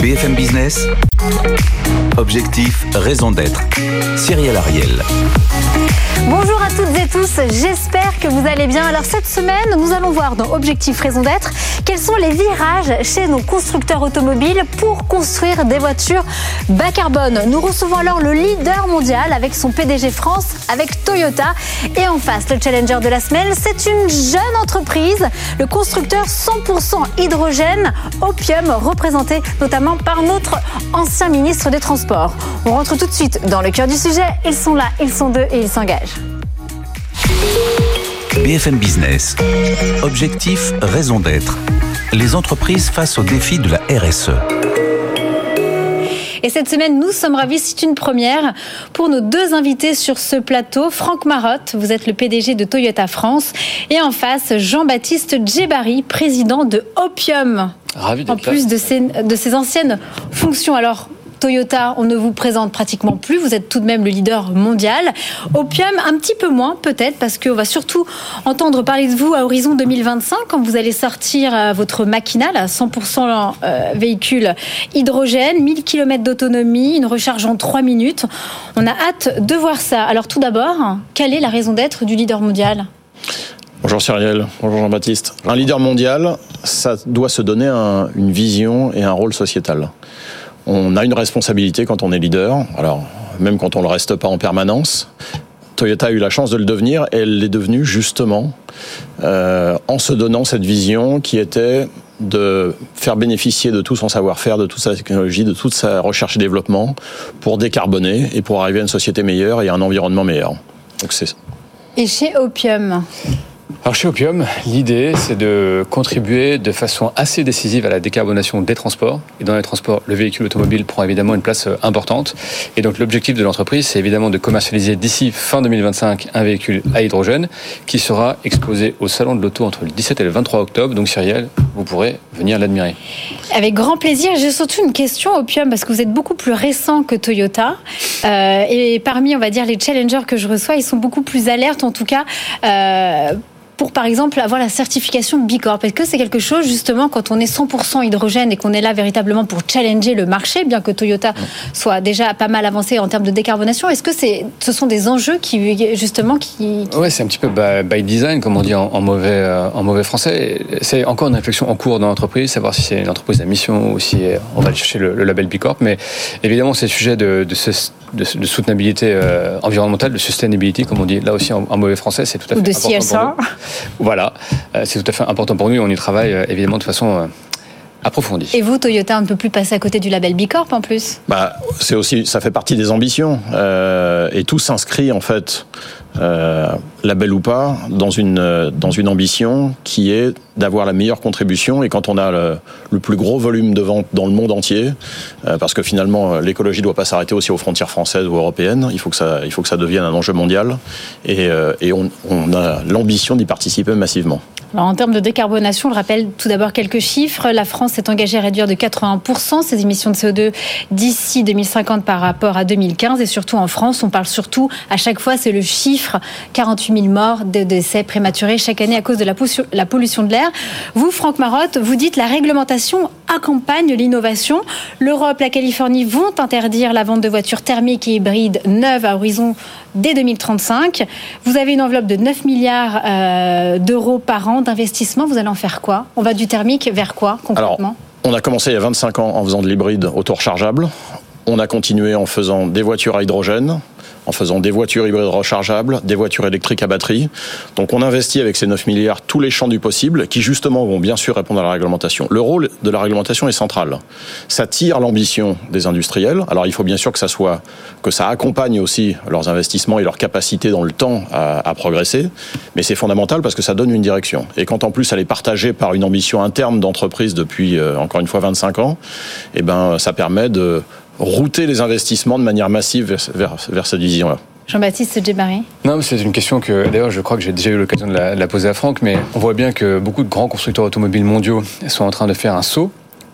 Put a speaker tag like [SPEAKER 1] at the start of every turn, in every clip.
[SPEAKER 1] BFM Business. Objectif, raison d'être. Cyril Ariel.
[SPEAKER 2] Bonjour à toutes et tous, j'espère que vous allez bien. Alors cette semaine, nous allons voir dans Objectif Raison d'être quels sont les virages chez nos constructeurs automobiles pour construire des voitures bas carbone. Nous recevons alors le leader mondial avec son PDG France, avec Toyota. Et en face, le challenger de la semaine, c'est une jeune entreprise, le constructeur 100% hydrogène Opium, représenté notamment par notre ancien ministre des Transports. On rentre tout de suite dans le cœur du sujet. Ils sont là, ils sont deux et ils s'engagent.
[SPEAKER 1] BFM Business. Objectif, raison d'être. Les entreprises face au défi de la RSE.
[SPEAKER 2] Et cette semaine, nous sommes ravis, c'est une première pour nos deux invités sur ce plateau. Franck Marotte, vous êtes le PDG de Toyota France. Et en face, Jean-Baptiste Djebari, président de Opium.
[SPEAKER 3] Ravi
[SPEAKER 2] En plus de ses, de ses anciennes fonctions. Alors, Toyota, on ne vous présente pratiquement plus. Vous êtes tout de même le leader mondial. Opium, un petit peu moins peut-être, parce qu'on va surtout entendre parler de vous à horizon 2025, quand vous allez sortir euh, votre Machinal à 100% euh, véhicule hydrogène, 1000 km d'autonomie, une recharge en 3 minutes. On a hâte de voir ça. Alors tout d'abord, quelle est la raison d'être du leader mondial?
[SPEAKER 3] Bonjour Cyrielle, bonjour Jean-Baptiste. Un leader mondial, ça doit se donner un, une vision et un rôle sociétal. On a une responsabilité quand on est leader, alors même quand on ne le reste pas en permanence. Toyota a eu la chance de le devenir et elle l'est devenue justement euh, en se donnant cette vision qui était de faire bénéficier de tout son savoir-faire, de toute sa technologie, de toute sa recherche et développement pour décarboner et pour arriver à une société meilleure et à un environnement meilleur.
[SPEAKER 2] Et chez Opium
[SPEAKER 4] alors chez Opium, l'idée c'est de contribuer de façon assez décisive à la décarbonation des transports. Et dans les transports, le véhicule automobile prend évidemment une place euh, importante. Et donc l'objectif de l'entreprise, c'est évidemment de commercialiser d'ici fin 2025 un véhicule à hydrogène qui sera exposé au salon de l'auto entre le 17 et le 23 octobre. Donc Cyrielle, vous pourrez venir l'admirer.
[SPEAKER 2] Avec grand plaisir. J'ai surtout une question, Opium, parce que vous êtes beaucoup plus récent que Toyota. Euh, et parmi, on va dire, les challengers que je reçois, ils sont beaucoup plus alertes, en tout cas. Euh, pour par exemple avoir la certification Bicorp Est-ce que c'est quelque chose justement quand on est 100% hydrogène et qu'on est là véritablement pour challenger le marché, bien que Toyota soit déjà pas mal avancé en termes de décarbonation Est-ce que c'est, ce sont des enjeux qui justement qui,
[SPEAKER 4] qui... Ouais, c'est un petit peu by design, comme on dit en, en mauvais euh, en mauvais français. C'est encore une réflexion en cours dans l'entreprise, savoir si c'est une entreprise à mission ou si on va aller chercher le, le label Bicorp. Mais évidemment, c'est le sujet de, de, de, de soutenabilité euh, environnementale, de sustainability, comme on dit là aussi en, en mauvais français, c'est tout à fait
[SPEAKER 2] ou de
[SPEAKER 4] important
[SPEAKER 2] CSA.
[SPEAKER 4] pour nous. Voilà, euh, c'est tout à fait important pour nous. On y travaille euh, évidemment de façon euh, approfondie.
[SPEAKER 2] Et vous, Toyota, on ne peut plus passer à côté du label Bicorp en plus?
[SPEAKER 3] Bah, c'est aussi, ça fait partie des ambitions euh, et tout s'inscrit en fait, euh, label ou pas, dans une euh, dans une ambition qui est d'avoir la meilleure contribution et quand on a le, le plus gros volume de vente dans le monde entier, euh, parce que finalement l'écologie doit pas s'arrêter aussi aux frontières françaises ou européennes, il faut que ça il faut que ça devienne un enjeu mondial et, et on, on a l'ambition d'y participer massivement.
[SPEAKER 2] En termes de décarbonation, je rappelle tout d'abord quelques chiffres. La France s'est engagée à réduire de 81% ses émissions de CO2 d'ici 2050 par rapport à 2015. Et surtout en France, on parle surtout, à chaque fois, c'est le chiffre 48 000 morts de décès prématurés chaque année à cause de la pollution, la pollution de l'air. Vous, Franck Marotte, vous dites la réglementation accompagne l'innovation. L'Europe, la Californie vont interdire la vente de voitures thermiques et hybrides neuves à horizon dès 2035. Vous avez une enveloppe de 9 milliards euh, d'euros par an d'investissement. Vous allez en faire quoi? On va du thermique vers quoi concrètement?
[SPEAKER 3] Alors, on a commencé il y a 25 ans en faisant de l'hybride auto-rechargeable. On a continué en faisant des voitures à hydrogène, en faisant des voitures hybrides rechargeables, des voitures électriques à batterie. Donc on investit avec ces 9 milliards tous les champs du possible qui justement vont bien sûr répondre à la réglementation. Le rôle de la réglementation est central. Ça tire l'ambition des industriels. Alors il faut bien sûr que ça soit que ça accompagne aussi leurs investissements et leur capacité dans le temps à, progresser, mais c'est fondamental parce que ça donne une direction. Et quand en plus elle est partagée par une ambition interne d'entreprise depuis euh, encore une fois 25 ans, eh ben ça permet de router les investissements de manière massive vers, vers, vers cette vision-là.
[SPEAKER 2] Jean-Baptiste Djebari
[SPEAKER 4] Non, c'est une question que, d'ailleurs, je crois que j'ai déjà eu l'occasion de la, de la poser à Franck, mais on voit bien que beaucoup de grands constructeurs automobiles mondiaux sont en train de faire un saut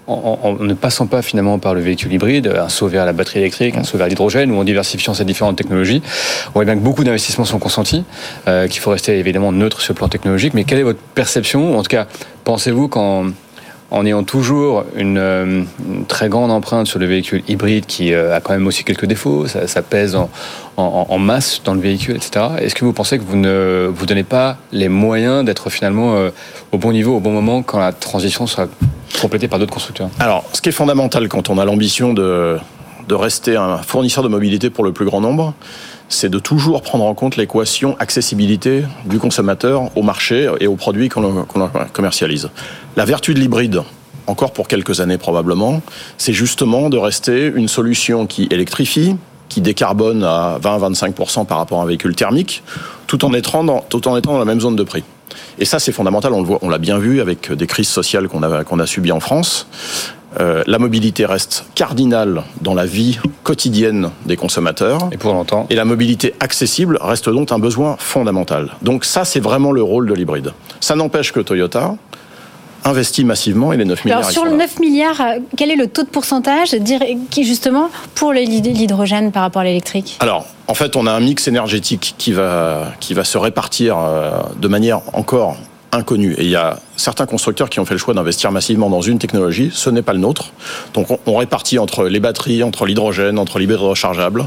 [SPEAKER 4] en, ne passant pas finalement par le véhicule hybride, un saut vers la batterie électrique, un saut vers l'hydrogène, ou en diversifiant ces différentes technologies, on voit bien que beaucoup d'investissements sont consentis, euh, qu'il faut rester évidemment neutre sur le plan technologique. Mais quelle est votre perception En tout cas, pensez-vous qu'en en ayant toujours une, très grande empreinte sur le véhicule hybride qui euh, a quand même aussi quelques défauts, ça, pèse en, masse dans le véhicule, etc. Est-ce que vous pensez que vous ne vous donnez pas les moyens d'être finalement euh, au bon niveau, au bon moment, quand la transition sera complétée par d'autres constructeurs?
[SPEAKER 3] Alors, ce qui est fondamental quand on a l'ambition de rester un fournisseur de mobilité pour le plus grand nombre, c'est de toujours prendre en compte l'équation accessibilité du consommateur au marché et aux produits qu'on commercialise. La vertu de l'hybride, encore pour quelques années probablement, c'est justement de rester une solution qui électrifie, qui décarbone à 20-25% par rapport à un véhicule thermique, tout en, étant dans, la même zone de prix. Et ça, c'est fondamental. On l'a bien vu avec des crises sociales qu'on a subies en France. Euh, la mobilité reste cardinale dans la vie quotidienne des consommateurs.
[SPEAKER 4] Et pour longtemps.
[SPEAKER 3] Et la mobilité accessible reste donc un besoin fondamental. Donc ça, c'est vraiment le rôle de l'hybride. Ça n'empêche que Toyota investit massivement et les 9 milliards.
[SPEAKER 2] Alors sur le 9 milliards, euh, quel est le taux de pourcentage qui justement pour l'hydrogène par rapport à l'électrique?
[SPEAKER 3] Alors en fait, on a un mix énergétique qui va qui va se répartir euh, de manière encore inconnu. Et il y a certains constructeurs qui ont fait le choix d'investir massivement dans une technologie. Ce n'est pas le nôtre. Donc on, répartit entre les batteries, entre l'hydrogène, entre l'hybride rechargeable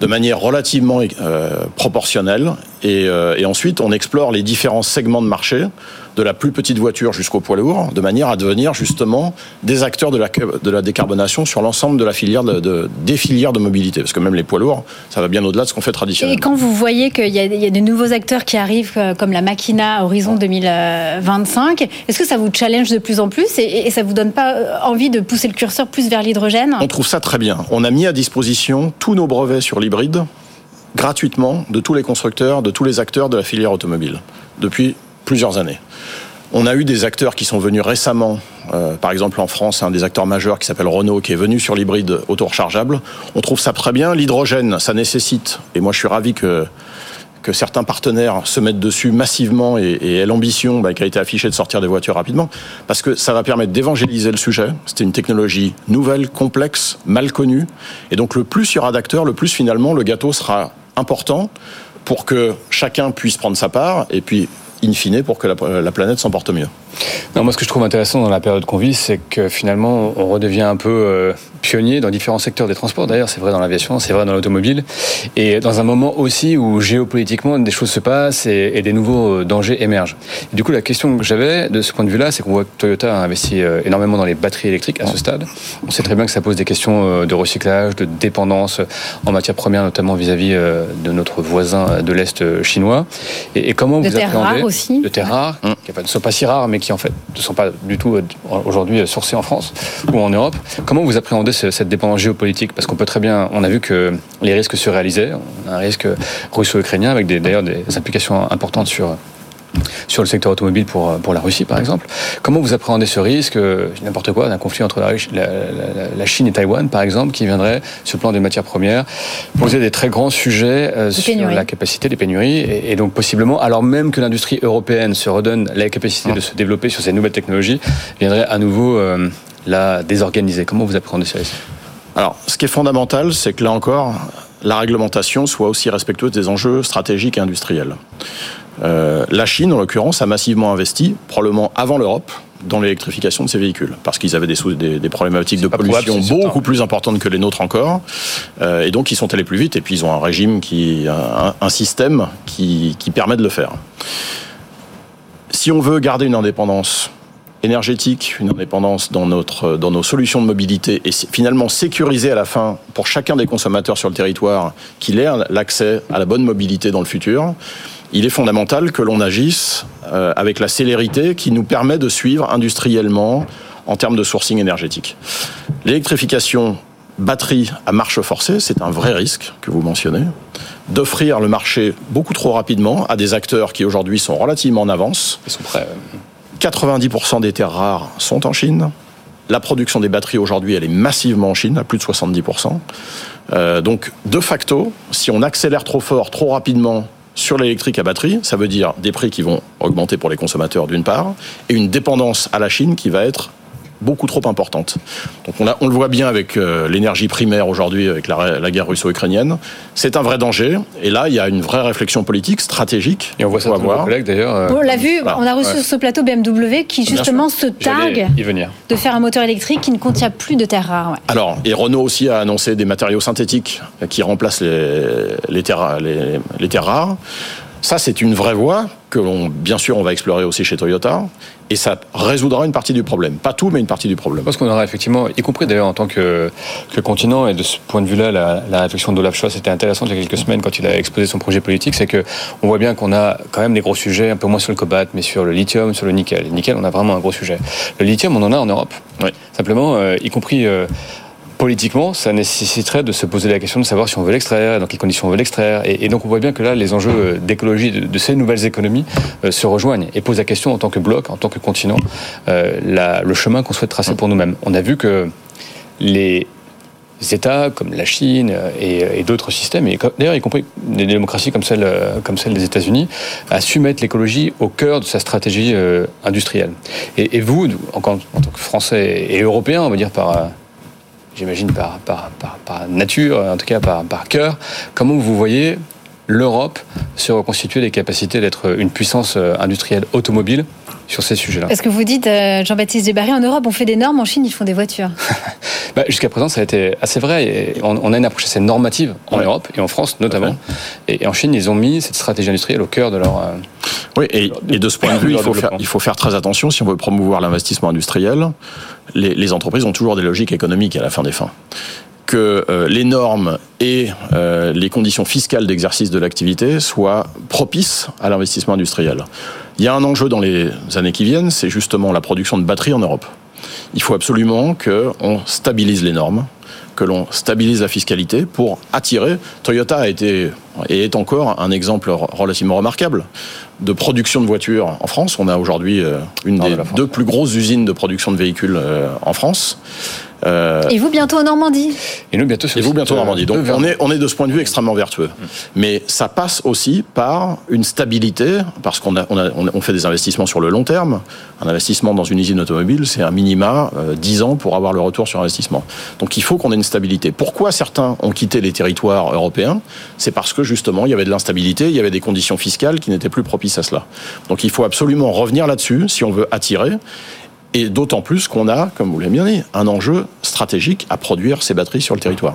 [SPEAKER 3] de manière relativement euh, proportionnelle. Et, euh, et, ensuite, on explore les différents segments de marché de la plus petite voiture jusqu'au poids lourd, de manière à devenir justement des acteurs de la, de la décarbonation sur l'ensemble de la filière de, des filières de mobilité. Parce que même les poids lourds, ça va bien au-delà de ce qu'on fait traditionnellement.
[SPEAKER 2] Et quand vous voyez qu'il y, y, a de nouveaux acteurs qui arrivent, euh, comme la Machina Horizon 2025, est-ce que ça vous challenge de plus en plus et, et ça vous donne pas euh, envie de pousser le curseur plus vers l'hydrogène?
[SPEAKER 3] On trouve ça très bien. On a mis à disposition tous nos brevets sur l'hybride gratuitement de tous les constructeurs, de tous les acteurs de la filière automobile depuis plusieurs années. On a eu des acteurs qui sont venus récemment, euh, par exemple en France, un des acteurs majeurs qui s'appelle Renault, qui est venu sur l'hybride auto-rechargeable. On trouve ça très bien. L'hydrogène, ça nécessite, et moi je suis ravi que que certains partenaires se mettent dessus massivement et, et l'ambition bah, qui a été affichée de sortir des voitures rapidement, parce que ça va permettre d'évangéliser le sujet. C'était une technologie nouvelle, complexe, mal connue, et donc le plus il y aura d'acteurs, le plus finalement le gâteau sera important pour que chacun puisse prendre sa part, et puis in fine pour que la, planète s'en porte mieux.
[SPEAKER 4] Non, moi, ce que je trouve intéressant dans la période qu'on vit, c'est que finalement, on redevient un peu euh, pionnier dans différents secteurs des transports. D'ailleurs, c'est vrai dans l'aviation, c'est vrai dans l'automobile. Et dans un moment aussi où géopolitiquement, des choses se passent et, des nouveaux euh, dangers émergent. du coup, la question que j'avais de ce point de vue-là, c'est qu'on voit que Toyota a investi euh, énormément dans les batteries électriques à ce stade. On sait très bien que ça pose des questions de recyclage, de dépendance en matière première, notamment vis-à-vis de notre voisin de l'Est chinois.
[SPEAKER 2] Et, comment de vous appréhendez... aussi.
[SPEAKER 4] De terres rares, qui ne sont pas si rares, mais qui en fait ne sont pas du tout euh, aujourd'hui euh, sourcés en France ou en Europe. Comment vous appréhendez cette dépendance géopolitique? Parce qu'on peut très bien, on a vu que les risques se réalisaient. On a un risque russo-ukrainien avec d'ailleurs des implications importantes sur sur le secteur automobile pour, pour la Russie, par exemple. Comment vous appréhendez ce risque, euh, n'importe quoi, d'un conflit entre la, la, Chine et Taïwan, par exemple, qui viendrait, sur le plan des matières premières, poser des très grands sujets euh, sur la capacité des pénuries, et, donc possiblement, alors même que l'industrie européenne se redonne la capacité de se développer sur ces nouvelles technologies, viendrait à nouveau euh, la désorganiser. Comment vous appréhendez ce risque?
[SPEAKER 3] Alors, ce qui est fondamental, c'est que là encore, la réglementation soit aussi respectueuse des enjeux stratégiques et industriels. Euh, la Chine, en l'occurrence, a massivement investi, probablement avant l'Europe, dans l'électrification de ses véhicules, parce qu'ils avaient des, des, problématiques de pollution beaucoup plus importantes que les nôtres encore, euh, et donc ils sont allés plus vite, et puis ils ont un régime qui, un, un système qui, qui permet de le faire. Si on veut garder une indépendance énergétique, une indépendance dans, notre, dans nos solutions de mobilité et finalement sécuriser à la fin pour chacun des consommateurs sur le territoire qu'il ait l'accès à la bonne mobilité dans le futur, il est fondamental que l'on agisse euh, avec la célérité qui nous permet de suivre industriellement en termes de sourcing énergétique. L'électrification batterie à marche forcée, c'est un vrai risque que vous mentionnez, d'offrir le marché beaucoup trop rapidement à des acteurs qui aujourd'hui sont relativement en avance. Ils sont prêts. 90% des terres rares sont en Chine. La production des batteries aujourd'hui, elle est massivement en Chine, à plus de 70%. Euh, donc, de facto, si on accélère trop fort, trop rapidement sur l'électrique à batterie, ça veut dire des prix qui vont augmenter pour les consommateurs d'une part, et une dépendance à la Chine qui va être beaucoup trop importante. Donc on, a, on le voit bien avec euh, l'énergie primaire aujourd'hui, avec la, la guerre russo-ukrainienne. C'est un vrai danger. Et là, il y a une vraie réflexion politique, stratégique.
[SPEAKER 4] Et on voit ça dans vos collègues d'ailleurs. euh,
[SPEAKER 2] On l'a vu,
[SPEAKER 3] Voilà.
[SPEAKER 2] on a reçu
[SPEAKER 4] Ouais.
[SPEAKER 2] sur ce plateau BMW qui justement se targue de faire un moteur électrique qui ne contient plus de terres rares. ouais.
[SPEAKER 3] Alors, et Renault aussi a annoncé des matériaux synthétiques qui remplacent les, les, terres, les, les terres rares. Ça, c'est une vraie voie que l'on, bien sûr, on va explorer aussi chez Toyota. Et ça résoudra une partie du problème. Pas tout, mais une partie du problème.
[SPEAKER 4] Pense qu'on aura effectivement, y compris d'ailleurs en tant que, que continent, et de ce point de vue-là, la, la réflexion d'Olaf Scholz était intéressante il y a quelques semaines quand il a exposé son projet politique, c'est que on voit bien qu'on a quand même des gros sujets, un peu moins sur le cobalt, mais sur le lithium, sur le nickel. Le nickel, on a vraiment un gros sujet. Le lithium, on en a en Europe.
[SPEAKER 3] Oui.
[SPEAKER 4] Simplement, euh, y compris euh, politiquement, ça nécessiterait de se poser la question de savoir si on veut l'extraire, dans quelles conditions on veut l'extraire. Et, donc on voit bien que là, les enjeux euh, d'écologie de, ces nouvelles économies euh, se rejoignent et posent la question en tant que bloc, en tant que continent, euh, le chemin qu'on souhaite tracer pour nous-mêmes. On a vu que les États comme la Chine et, d'autres systèmes, et d'ailleurs y compris des démocraties comme celle, des États-Unis, a su mettre l'écologie au cœur de sa stratégie industrielle. Et, vous, encore en tant que Français et Européens, on va dire par, j'imagine par, nature, en tout cas par, par cœur, comment vous voyez l'Europe se reconstituer des capacités d'être une puissance euh, industrielle automobile sur ces sujets-là
[SPEAKER 2] Parce que vous dites, euh, Jean-Baptiste Dubary, en Europe, on fait des normes, en Chine, ils font des voitures.
[SPEAKER 4] Bah, Jusqu'à présent, ça a été assez vrai. Et on, on a une approche assez normative en
[SPEAKER 3] Ouais.
[SPEAKER 4] Europe et en France notamment. Et, et en Chine, ils ont mis cette stratégie industrielle au cœur de leur. euh,
[SPEAKER 3] Oui, et, et de ce point de vue, il faut, faire,
[SPEAKER 4] développement.
[SPEAKER 3] il faut faire très attention si on veut promouvoir l'investissement industriel. Les, les entreprises ont toujours des logiques économiques à la fin des fins. Que euh, les normes et euh, les conditions fiscales d'exercice de l'activité soient propices à l'investissement industriel. Il y a un enjeu dans les années qui viennent, c'est justement la production de batteries en Europe. Il faut absolument qu'on stabilise les normes, que l'on stabilise la fiscalité pour attirer. Toyota a été et est encore un exemple relativement remarquable de production de voitures en France. On a aujourd'hui euh, une des deux plus grosses usines de production de véhicules euh, en France. Euh,
[SPEAKER 2] Et vous, bientôt en Normandie
[SPEAKER 4] Et nous, bientôt sur
[SPEAKER 3] et vous bientôt en Normandie. Donc on est, on est de ce point de vue extrêmement vertueux. Mais ça passe aussi par une stabilité, parce qu'on a, on a, on a- on fait des investissements sur le long terme. Un investissement dans une usine automobile, c'est un minima euh, 10 ans pour avoir le retour sur investissement. Donc il faut qu'on ait une stabilité. Pourquoi certains ont quitté les territoires européens? C'est parce que justement il y avait de l'instabilité, il y avait des conditions fiscales qui n'étaient plus propices à cela. Donc il faut absolument revenir là-dessus si on veut attirer. Et d'autant plus qu'on a, comme vous l'avez bien dit, un enjeu stratégique à produire ces batteries sur le territoire.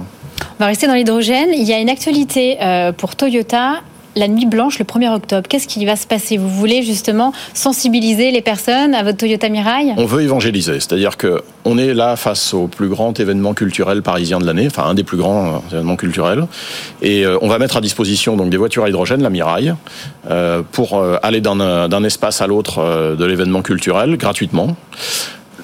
[SPEAKER 2] On va rester dans l'hydrogène. Il y a une actualité euh, pour Toyota. La nuit blanche, le 1er octobre. Qu'est-ce qui va se passer? Vous voulez justement sensibiliser les personnes à votre Toyota Mirai?
[SPEAKER 3] On veut évangéliser, c'est-à-dire que on est là face au plus grand événement culturel parisien de l'année, enfin un des plus grands euh, événements culturels, et euh, on va mettre à disposition donc des voitures à hydrogène, la Miraille, euh, pour aller d'un espace à l'autre de l'événement culturel gratuitement.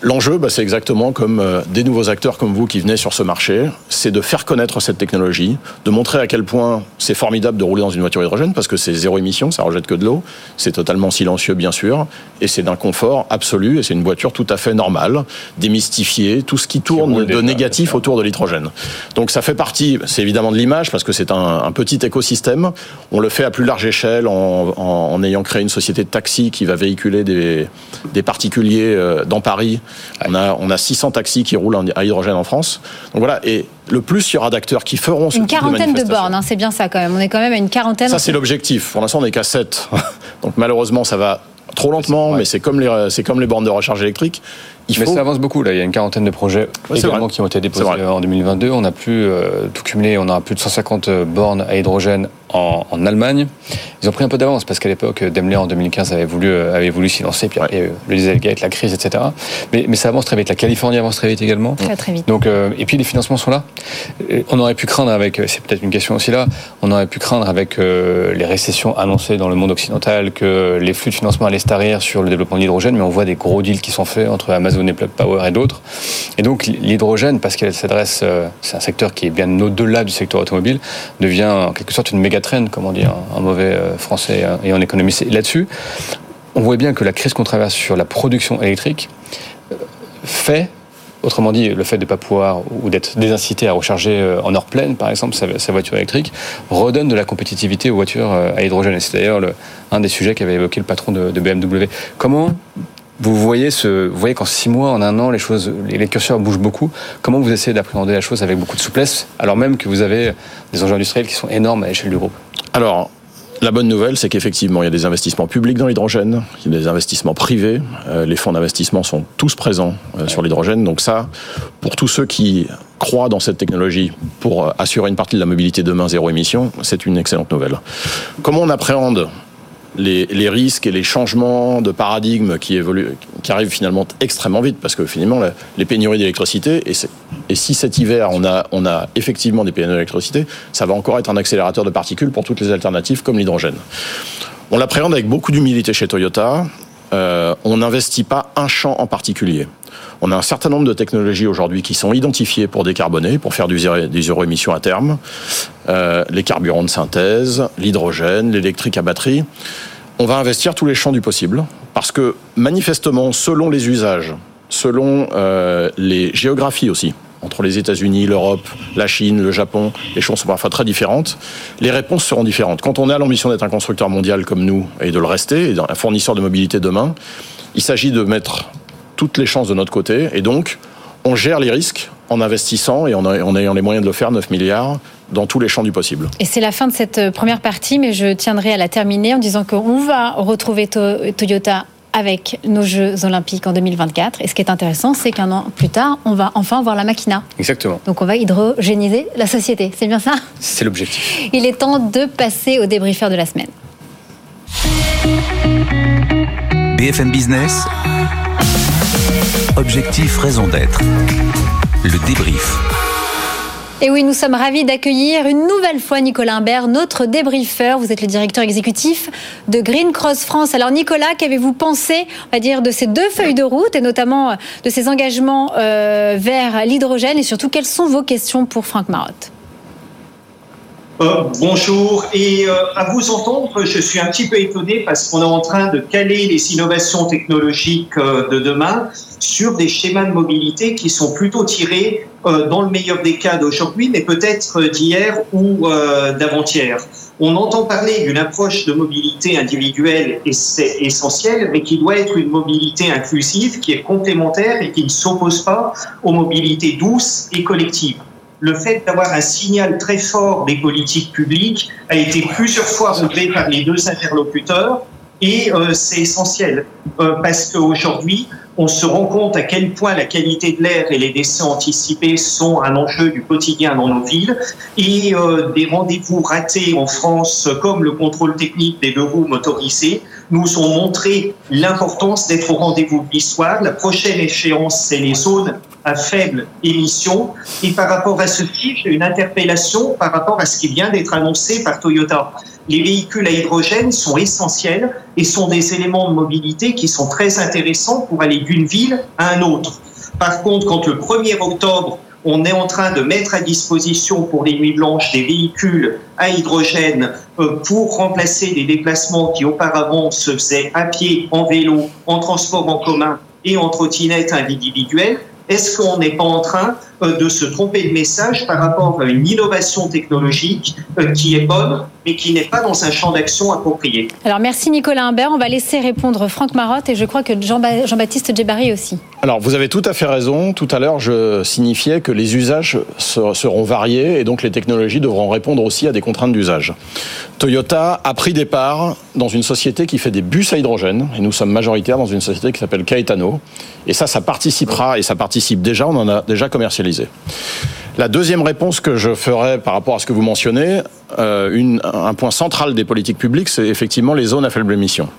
[SPEAKER 3] L'enjeu, bah, c'est exactement comme euh, des nouveaux acteurs comme vous qui venez sur ce marché, c'est de faire connaître cette technologie, de montrer à quel point c'est formidable de rouler dans une voiture hydrogène parce que c'est zéro émission, ça rejette que de l'eau, c'est totalement silencieux bien sûr, et c'est d'un confort absolu et c'est une voiture tout à fait normale, démystifiée, tout ce qui tourne de négatif autour de l'hydrogène. Donc ça fait partie, c'est évidemment de l'image parce que c'est un, un petit écosystème. On le fait à plus large échelle en, en- en ayant créé une société de taxi qui va véhiculer des, des particuliers euh, dans Paris. On a, on a 600 taxis qui roulent en- à hydrogène en France. Donc voilà, et le plus il y aura d'acteurs qui feront ce
[SPEAKER 2] Une
[SPEAKER 3] de
[SPEAKER 2] quarantaine de bornes, hein, c'est bien ça quand même. On est quand même à une quarantaine.
[SPEAKER 3] Ça, c'est l'objectif. Pour l'instant, on n'est qu'à 7. Donc malheureusement, ça va trop lentement,
[SPEAKER 4] Ouais.
[SPEAKER 3] mais c'est comme les, c'est comme les bornes de recharge électrique. Il
[SPEAKER 4] Mais
[SPEAKER 3] faut
[SPEAKER 4] ça avance beaucoup là. Il y a une quarantaine de projets
[SPEAKER 3] Ouais,
[SPEAKER 4] également qui ont été déposés en 2022. On a plus euh, tout cumulé. On aura plus de 150 bornes à hydrogène en, en Allemagne. Ils ont pris un peu d'avance parce qu'à l'époque, Daimler en 2015 avait voulu euh, avait voulu s'y lancer. Puis après, euh, le Dieselgate, la crise, etc. Mais, mais ça avance très vite. La Californie avance très vite également.
[SPEAKER 2] Très très vite.
[SPEAKER 4] Donc, euh, et puis les financements sont là. On aurait pu craindre avec, c'est peut-être une question aussi là, on aurait pu craindre avec euh, les récessions annoncées dans le monde occidental que les flux de financement allaient se tarir sur le développement de l'hydrogène, mais on voit des gros deals qui sont faits entre Amazon et Plug Power et d'autres. Et donc l'hydrogène, parce qu'elle s'adresse, euh, c'est un secteur qui est bien au-delà du secteur automobile, devient en quelque sorte une méga trend, comme on dit en, mauvais euh, français euh, et en économie. Et là-dessus, on voit bien que la crise qu'on traverse sur la production électrique euh, fait Autrement dit, le fait de ne pas pouvoir ou d'être désincité à recharger en heure pleine, par exemple, sa, voiture électrique, redonne de la compétitivité aux voitures à hydrogène. Et c'est d'ailleurs le- un des sujets qu'avait évoqué le patron de BMW. Comment Vous voyez, ce, qu'en six mois, en un an, les choses, les curseurs bougent beaucoup. Comment vous essayez d'appréhender la chose avec beaucoup de souplesse, alors même que vous avez des enjeux industriels qui sont énormes à l'échelle du groupe?
[SPEAKER 3] Alors, la bonne nouvelle, c'est qu'effectivement, il y a des investissements publics dans l'hydrogène, il y a des investissements privés. Euh, les fonds d'investissement sont tous présents euh, sur l'hydrogène. Donc ça, pour tous ceux qui croient dans cette technologie pour euh, assurer une partie de la mobilité demain zéro émission, c'est une excellente nouvelle. Comment on appréhende les, risques et les changements de paradigme qui évoluent, arrivent finalement extrêmement vite, parce que finalement les pénuries d'électricité, et, et, si cet hiver on a, on a effectivement des pénuries d'électricité, ça va encore être un accélérateur de particules pour toutes les alternatives comme l'hydrogène. On l'appréhende avec beaucoup d'humilité chez Toyota. Euh, on n'investit pas un champ en particulier. On a un certain nombre de technologies aujourd'hui qui sont identifiées pour décarboner, pour faire du zéro, des zéro émissions à terme. Euh, les carburants de synthèse, l'hydrogène, l'électrique à batterie. On va investir tous les champs du possible parce que manifestement, selon les usages, selon euh, les géographies aussi, entre les États-Unis, l'Europe, la Chine, le Japon, les choses sont parfois très différentes. Les réponses seront différentes. Quand on a l'ambition d'être un constructeur mondial comme nous et de le rester, et un fournisseur de mobilité demain, il s'agit de mettre toutes les chances de notre côté et donc on gère les risques en investissant et en, ayant les moyens de le faire, 9 milliards, dans tous les champs du possible.
[SPEAKER 2] Et c'est la fin de cette euh, première partie, mais je tiendrai à la terminer en disant qu'on va retrouver Toyota avec nos Jeux Olympiques en 2024. Et ce qui est intéressant, c'est qu'un an plus tard, on va enfin voir la Machina.
[SPEAKER 4] Exactement.
[SPEAKER 2] Donc on va hydrogéniser la société. C'est bien ça?
[SPEAKER 4] C'est l'objectif.
[SPEAKER 2] Il est temps de passer au débriefeur de la semaine.
[SPEAKER 1] BFM Business. Objectif, raison d'être. Le débrief.
[SPEAKER 2] Et oui, nous sommes ravis d'accueillir une nouvelle fois Nicolas Imbert, notre débriefeur. Vous êtes le directeur exécutif de Green Cross France. Alors Nicolas, qu'avez-vous pensé, on dire, de ces deux feuilles de route et notamment euh, de ces engagements euh, vers l'hydrogène? Et surtout quelles sont vos questions pour Franck Marotte?
[SPEAKER 5] Euh, bonjour. Et à vous entendre, je suis un petit peu étonné parce qu'on est en train de caler les innovations technologiques de demain sur des schémas de mobilité qui sont plutôt tirés dans le meilleur des cas d'aujourd'hui, mais peut-être d'hier ou d'avant-hier. On entend parler d'une approche de mobilité individuelle et c'est essentiel, mais qui doit être une mobilité inclusive, qui est complémentaire et qui ne s'oppose pas aux mobilités douces et collectives le fait d'avoir un signal très fort des politiques publiques a été plusieurs fois relevé par les deux interlocuteurs et euh, c'est essentiel euh, parce qu'aujourd'hui, on se rend compte à quel point la qualité de l'air et les décès anticipés sont un enjeu du quotidien dans nos villes et euh, des rendez-vous ratés en France comme le contrôle technique des deux roues motorisées nous ont montré l'importance d'être au rendez-vous de. La prochaine échéance, c'est les zones à faible émission. Et par rapport à ce qui, j'ai une interpellation par rapport à ce qui vient d'être annoncé par Toyota. Les véhicules à hydrogène sont essentiels et sont des éléments de mobilité qui sont très intéressants pour aller d'une ville à un autre. Par contre, quand le 1er octobre, on est en train de mettre à disposition pour les nuits blanches des véhicules à hydrogène euh, pour remplacer des déplacements qui auparavant se faisaient à pied, en vélo, en transport en commun et en trottinette individuelle, est-ce qu'on n'est pas en train de se tromper de message par rapport à une innovation technologique euh, qui est bonne, mais qui n'est pas dans un champ d'action approprié
[SPEAKER 2] Alors merci Nicolas Imbert. On va laisser répondre Franck Marotte et je crois que Jean-Baptiste Djebari aussi.
[SPEAKER 3] Alors vous avez tout à fait raison. Tout à l'heure, je signifiais que les usages seront variés et donc les technologies devront répondre aussi à des contraintes d'usage. Toyota a pris des parts dans une société qui fait des bus à hydrogène et nous sommes majoritaires dans une société qui s'appelle Caetano. Et ça, ça participera et ça participe déjà. On en a déjà commercialisé. La deuxième réponse que je ferai par rapport à ce que vous mentionnez, euh, un point central des politiques publiques, c'est effectivement les zones à faible émission.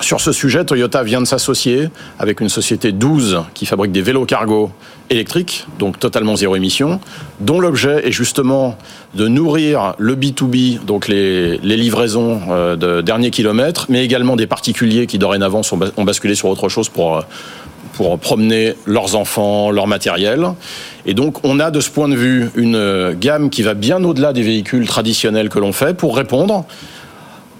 [SPEAKER 3] Sur ce sujet, Toyota vient de s'associer avec une société 12 qui fabrique des vélos cargo électriques, donc totalement zéro émission, dont l'objet est justement de nourrir le B2B, donc les, livraisons euh, de dernier kilomètre, mais également des particuliers qui dorénavant ont basculé sur autre chose pour, euh, pour promener leurs enfants, leur matériel. Et donc on a de ce point de vue une gamme qui va bien au-delà des véhicules traditionnels que l'on fait pour répondre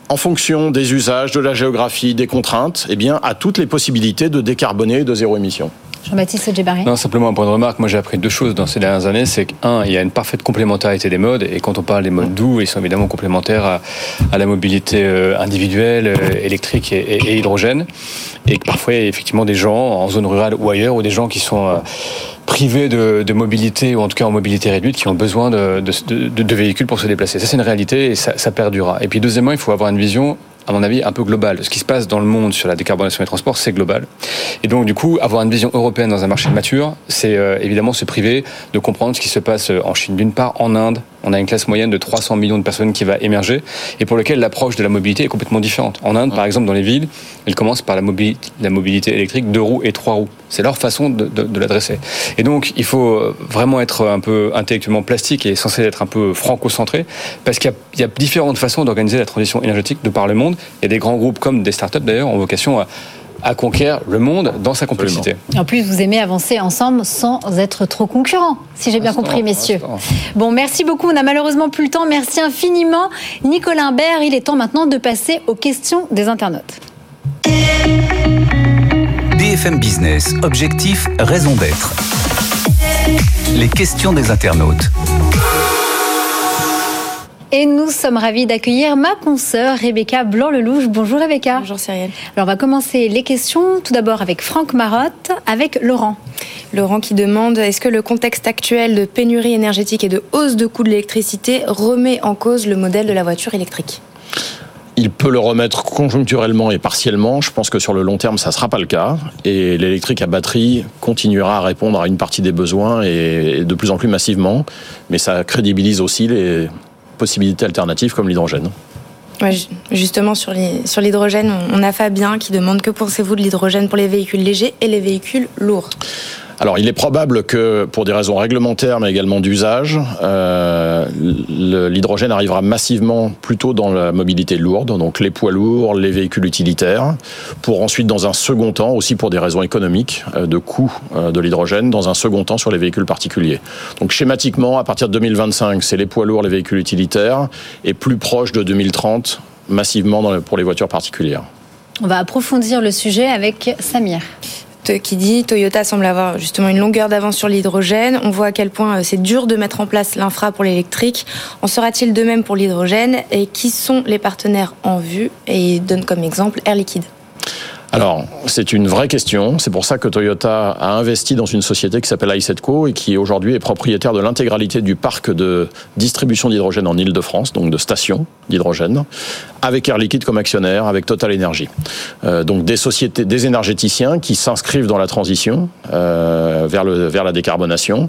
[SPEAKER 3] en fonction des usages, de la géographie, des contraintes, eh bien, à toutes les possibilités de décarboner de zéro émission.
[SPEAKER 2] Jean-Baptiste Djebari
[SPEAKER 4] Non, simplement un point de remarque. Moi, j'ai appris deux choses dans ces dernières années. C'est qu'un, il y a une parfaite complémentarité des modes. Et quand on parle des modes doux, ils sont évidemment complémentaires à, la mobilité euh, individuelle, euh, électrique et, hydrogène. Et que parfois, il y a effectivement des gens en zone rurale ou ailleurs, ou des gens qui sont euh, privés de, mobilité, ou en tout cas en mobilité réduite, qui ont besoin de, véhicules pour se déplacer. Ça, c'est une réalité et ça, ça. Et puis, deuxièmement, il faut avoir une vision à mon avis, un peu global. Ce qui se passe dans le monde sur la décarbonation des transports, c'est global. Et donc, du coup, avoir une vision européenne dans un marché mature, c'est euh, évidemment se priver de comprendre ce qui se passe euh, en Chine d'une part, en Inde. On a une classe moyenne de 300 millions de personnes qui va émerger et pour lequel l'approche de la mobilité est complètement différente. En Inde, par exemple, dans les villes, ils commencent par la mobilité, la mobilité électrique deux roues et trois roues. C'est leur façon de, de, l'adresser. Et donc, il faut euh, vraiment être un peu intellectuellement plastique et censé être un peu franco-centré parce qu'il y, y, a différentes façons d'organiser la transition énergétique de par le monde il y a des grands groupes comme des startups d'ailleurs ont vocation à, conquérir le monde dans sa complexité.
[SPEAKER 2] En plus, vous aimez avancer ensemble sans être trop concurrents, si j'ai bien compris, messieurs. Bon, merci beaucoup. On n'a malheureusement plus le temps. Merci infiniment, Nicolas Imbert. Il est temps maintenant de passer aux questions des internautes.
[SPEAKER 1] BFM Business, objectif, raison d'être. Les questions des internautes.
[SPEAKER 2] Et nous sommes ravis d'accueillir ma consoeur Rebecca Blanc-Lelouch. Bonjour Rebecca.
[SPEAKER 6] Bonjour Cyrielle.
[SPEAKER 2] Alors on va commencer les questions tout d'abord avec Franck Marotte, avec Laurent.
[SPEAKER 6] Laurent qui demande est-ce que le contexte actuel de pénurie énergétique et de hausse de coûts de l'électricité remet en cause le modèle de la voiture électrique?
[SPEAKER 3] Il peut le remettre conjoncturellement et partiellement. Je pense que sur le long terme, ça ne sera pas le cas. Et l'électrique à batterie continuera à répondre à une partie des besoins et de plus en plus massivement. Mais ça crédibilise aussi les, possibilités alternatives comme l'hydrogène.
[SPEAKER 6] justement, sur l'hydrogène, on a Fabien qui demande que pensez-vous de l'hydrogène pour les véhicules légers et les véhicules lourds?
[SPEAKER 3] Alors, il est probable que, pour des raisons réglementaires, mais également d'usage, euh, l'hydrogène arrivera massivement plutôt dans la mobilité lourde, donc les poids lourds, les véhicules utilitaires, pour ensuite, dans un second temps, aussi pour des raisons économiques, euh, de coût euh, de l'hydrogène, dans un second temps sur les véhicules particuliers. Donc, schématiquement, à partir de 2025, c'est les poids lourds, les véhicules utilitaires, et plus proche de 2030, massivement pour les voitures particulières.
[SPEAKER 2] On va approfondir le sujet avec Samir
[SPEAKER 6] qui dit Toyota semble avoir justement une longueur d'avance sur l'hydrogène. On voit à quel point euh, c'est dur de mettre en place l'infra pour l'électrique. En sera-t-il de même pour l'hydrogène? Et qui sont les partenaires en vue? Et il donne comme exemple Air Liquide.
[SPEAKER 3] Alors, c'est une vraie question. C'est pour ça que Toyota a investi dans une société qui s'appelle iSetco et qui aujourd'hui est propriétaire de l'intégralité du parc de distribution d'hydrogène en Ile-de-France, donc de stations d'hydrogène, avec Air Liquide comme actionnaire, avec Total Energy. Euh, donc des sociétés, des énergéticiens qui s'inscrivent dans la transition euh, vers, le, vers la décarbonation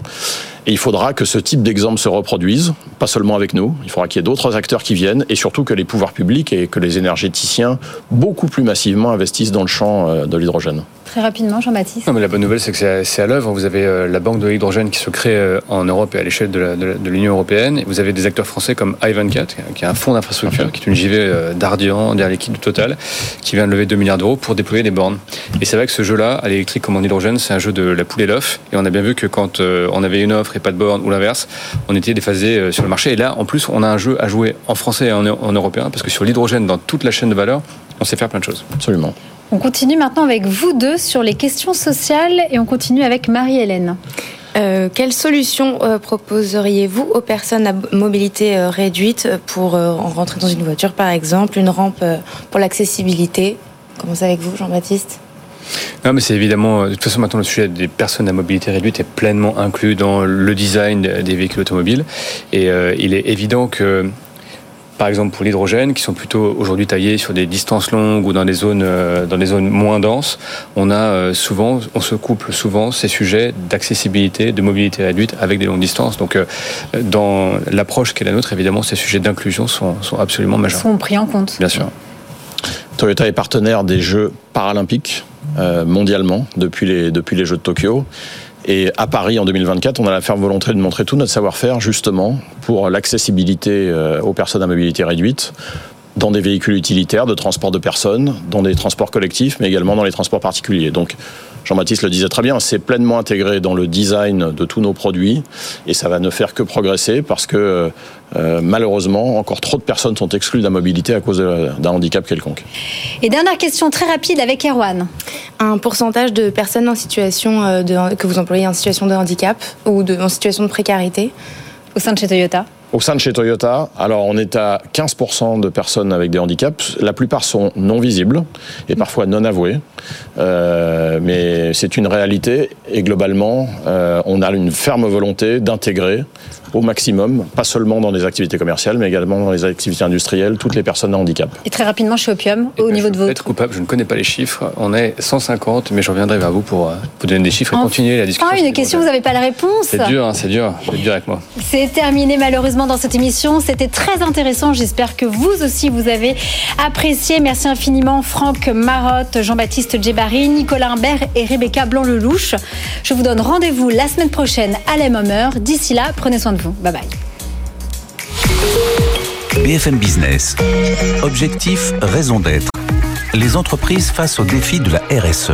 [SPEAKER 3] et il faudra que ce type d'exemple se reproduise, pas seulement avec nous, il faudra qu'il y ait d'autres acteurs qui viennent, et surtout que les pouvoirs publics et que les énergéticiens beaucoup plus massivement investissent dans le champ euh, de l'hydrogène.
[SPEAKER 2] Très rapidement, Jean-Baptiste.
[SPEAKER 4] la bonne nouvelle, c'est que c'est à l'œuvre. Vous avez euh, la banque de l'hydrogène qui se crée euh, en Europe et à l'échelle de l'Union européenne. Et vous avez des acteurs français comme Ivancat, qui est un fonds d'infrastructure, qui est une JV euh, d'Ardian, derrière l'équipe de Total, qui vient de lever 2 milliards d'euros pour déployer des bornes. Et c'est vrai que ce jeu-là, à l'électrique comme en hydrogène, c'est un jeu de la poule et l'œuf. Et on a bien vu que quand on avait une offre et pas de borne, ou l'inverse, on était déphasé sur le marché. Et là, en plus, on a un jeu à jouer en français et en, en européen, parce que sur l'hydrogène, dans toute la chaîne de valeur, on sait faire plein de choses.
[SPEAKER 3] Absolument.
[SPEAKER 2] On continue maintenant avec vous deux sur les questions sociales et on continue avec Marie-Hélène.
[SPEAKER 6] Euh, quelle solution euh, proposeriez-vous aux personnes à mobilité euh, réduite pour rentrer dans une voiture, par exemple, une rampe pour l'accessibilité? Commencez avec vous, Jean-Baptiste?
[SPEAKER 4] Non, mais c'est évidemment, de toute façon, maintenant le sujet des personnes à mobilité réduite est pleinement inclus dans le design des véhicules automobiles. Et il est évident que par exemple pour l'hydrogène, qui sont plutôt aujourd'hui taillés sur des distances longues ou dans des zones, euh, dans des zones moins denses, on a euh, souvent, on se couple souvent ces sujets d'accessibilité, de mobilité réduite avec des longues distances. Donc, euh, dans l'approche qui est la nôtre, évidemment, ces sujets d'inclusion sont, sont absolument majeurs.
[SPEAKER 2] Ils sont pris en compte.
[SPEAKER 4] Bien sûr.
[SPEAKER 3] Toyota est partenaire des Jeux paralympiques mondialement depuis les, depuis les Jeux de Tokyo. Et à Paris, en 2024, on a la ferme volonté de montrer tout notre savoir-faire, justement, pour l'accessibilité euh, aux personnes à mobilité réduite, dans des véhicules utilitaires de transport de personnes, dans des transports collectifs, mais également dans les transports particuliers. Donc, Jean-Baptiste le disait très bien, c'est pleinement intégré dans le design de tous nos produits et ça va ne faire que progresser parce que euh, malheureusement, encore trop de personnes sont exclues de la mobilité à cause d'un handicap quelconque.
[SPEAKER 2] Et dernière question très rapide avec Erwan.
[SPEAKER 6] Un pourcentage de personnes en situation euh, de, que vous employez en situation de handicap ou de, en situation de précarité?
[SPEAKER 2] Au sein de chez Toyota
[SPEAKER 3] au sein de chez Toyota, alors on est à 15% de personnes avec des handicaps. La plupart sont non visibles et parfois non avoués. Euh, mais c'est une réalité et globalement, euh, on a une ferme volonté d'intégrer au maximum, pas seulement dans les activités commerciales, mais également dans les activités industrielles, toutes les personnes à handicap.
[SPEAKER 2] Et très rapidement chez Opium, au niveau de votre...
[SPEAKER 4] coupable, je ne connais pas les chiffres. On est 150, mais je reviendrai vers vous pour euh, vous donner des chiffres et continuer la discussion.
[SPEAKER 2] Ah, une question, vous n'avez pas la réponse.
[SPEAKER 4] C'est dur, hein, c'est dur, c'est dur avec moi.
[SPEAKER 2] C'est terminé malheureusement dans cette émission. C'était très intéressant. J'espère que vous aussi vous avez apprécié. Merci infiniment Franck Marotte, Jean-Baptiste Djebari, Nicolas Imbert et Rebecca Blanc-Lelouch. Je vous donne rendez-vous la semaine prochaine à la même. D'ici là, prenez soin de vous. Bye bye.
[SPEAKER 1] BFM Business. Objectif, raison d'être. Les entreprises face aux défis de la RSE.